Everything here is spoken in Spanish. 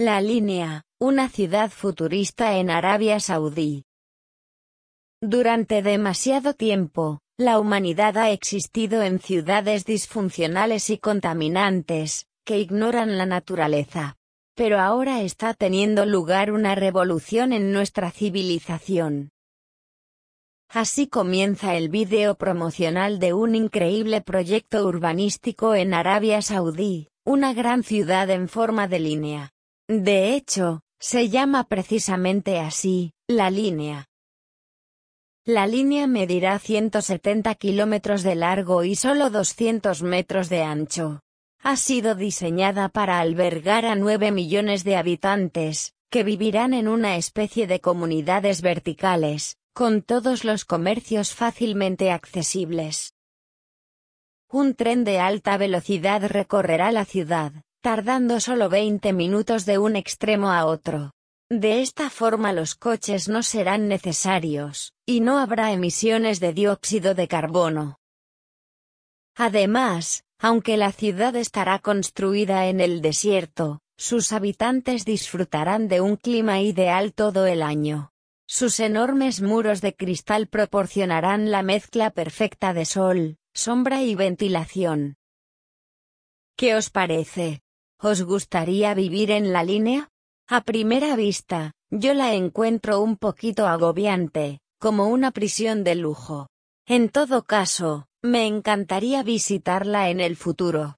La Línea, una ciudad futurista en Arabia Saudí. Durante demasiado tiempo, la humanidad ha existido en ciudades disfuncionales y contaminantes, que ignoran la naturaleza. Pero ahora está teniendo lugar una revolución en nuestra civilización. Así comienza el vídeo promocional de un increíble proyecto urbanístico en Arabia Saudí, una gran ciudad en forma de línea. De hecho, se llama precisamente así, la línea. La línea medirá 170 kilómetros de largo y solo 200 metros de ancho. Ha sido diseñada para albergar a 9 millones de habitantes, que vivirán en una especie de comunidades verticales, con todos los comercios fácilmente accesibles. Un tren de alta velocidad recorrerá la ciudad, tardando solo 20 minutos de un extremo a otro. De esta forma los coches no serán necesarios, y no habrá emisiones de dióxido de carbono. Además, aunque la ciudad estará construida en el desierto, sus habitantes disfrutarán de un clima ideal todo el año. Sus enormes muros de cristal proporcionarán la mezcla perfecta de sol, sombra y ventilación. ¿Qué os parece? ¿Os gustaría vivir en la línea? A primera vista, yo la encuentro un poquito agobiante, como una prisión de lujo. En todo caso, me encantaría visitarla en el futuro.